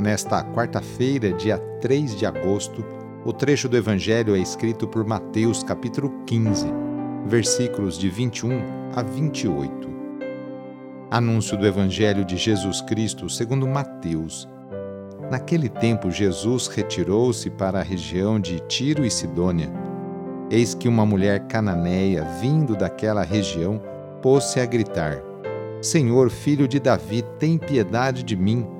Nesta quarta-feira, dia 3 de agosto, o trecho do Evangelho é escrito por Mateus, capítulo 15, versículos de 21 a 28. Anúncio do Evangelho de Jesus Cristo segundo Mateus. Naquele tempo, Jesus retirou-se para a região de Tiro e Sidônia Eis que uma mulher cananeia, vindo daquela região, pôs-se a gritar: Senhor, filho de Davi, tem piedade de mim.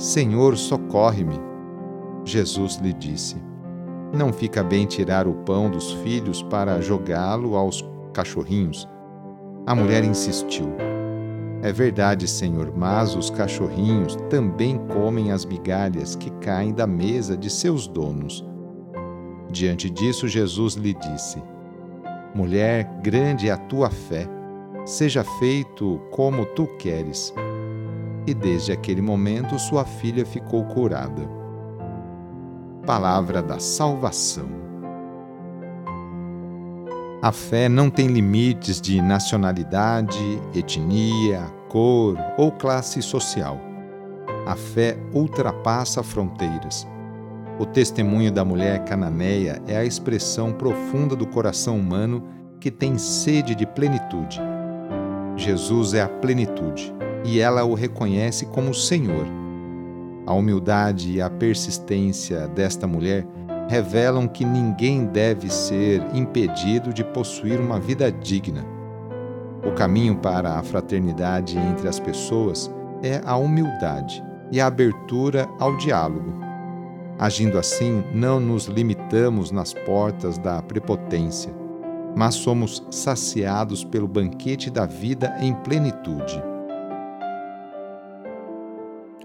Senhor, socorre-me. Jesus lhe disse: Não fica bem tirar o pão dos filhos para jogá-lo aos cachorrinhos. A mulher insistiu: É verdade, Senhor, mas os cachorrinhos também comem as migalhas que caem da mesa de seus donos. Diante disso, Jesus lhe disse: Mulher, grande é a tua fé, seja feito como tu queres. E desde aquele momento sua filha ficou curada. Palavra da Salvação. A fé não tem limites de nacionalidade, etnia, cor ou classe social. A fé ultrapassa fronteiras o testemunho da mulher cananeia é a expressão profunda do coração humano que tem sede de plenitude. Jesus é a plenitude e ela o reconhece como Senhor. A humildade e a persistência desta mulher revelam que ninguém deve ser impedido de possuir uma vida digna. O caminho para a fraternidade entre as pessoas é a humildade e a abertura ao diálogo Agindo assim, não nos limitamos nas portas da prepotência, mas somos saciados pelo banquete da vida em plenitude.